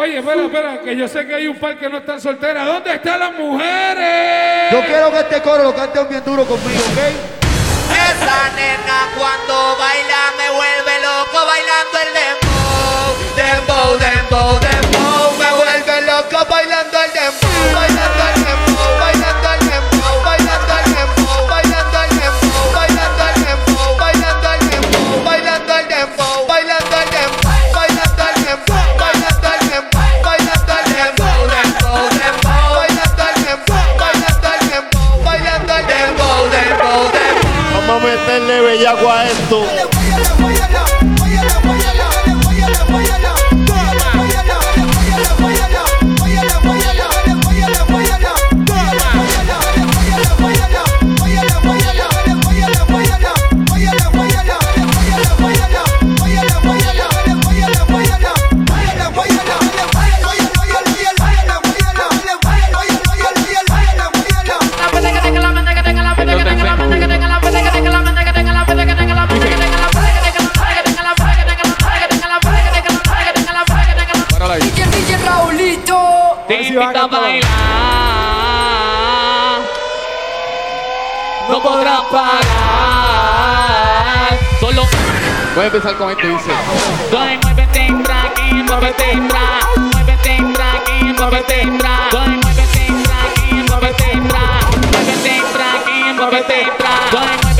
Oye, espera, espera, que yo sé que hay un par que no están solteras. ¿Dónde están las mujeres? Yo quiero que este coro lo canten bien duro conmigo, ¿ok? Esa nena cuando baila meterle bellaco a esto. Te invito a bailar. No podrás pagar. Solo. Voy a empezar con esto, dice. Doy, muévete, tranqui, muévete, tra. Muévete, tranqui, muévete, tra. Doy, muévete, tranqui, muévete, tra. Muévete, tranqui, muévete, tra. Doy, muévete,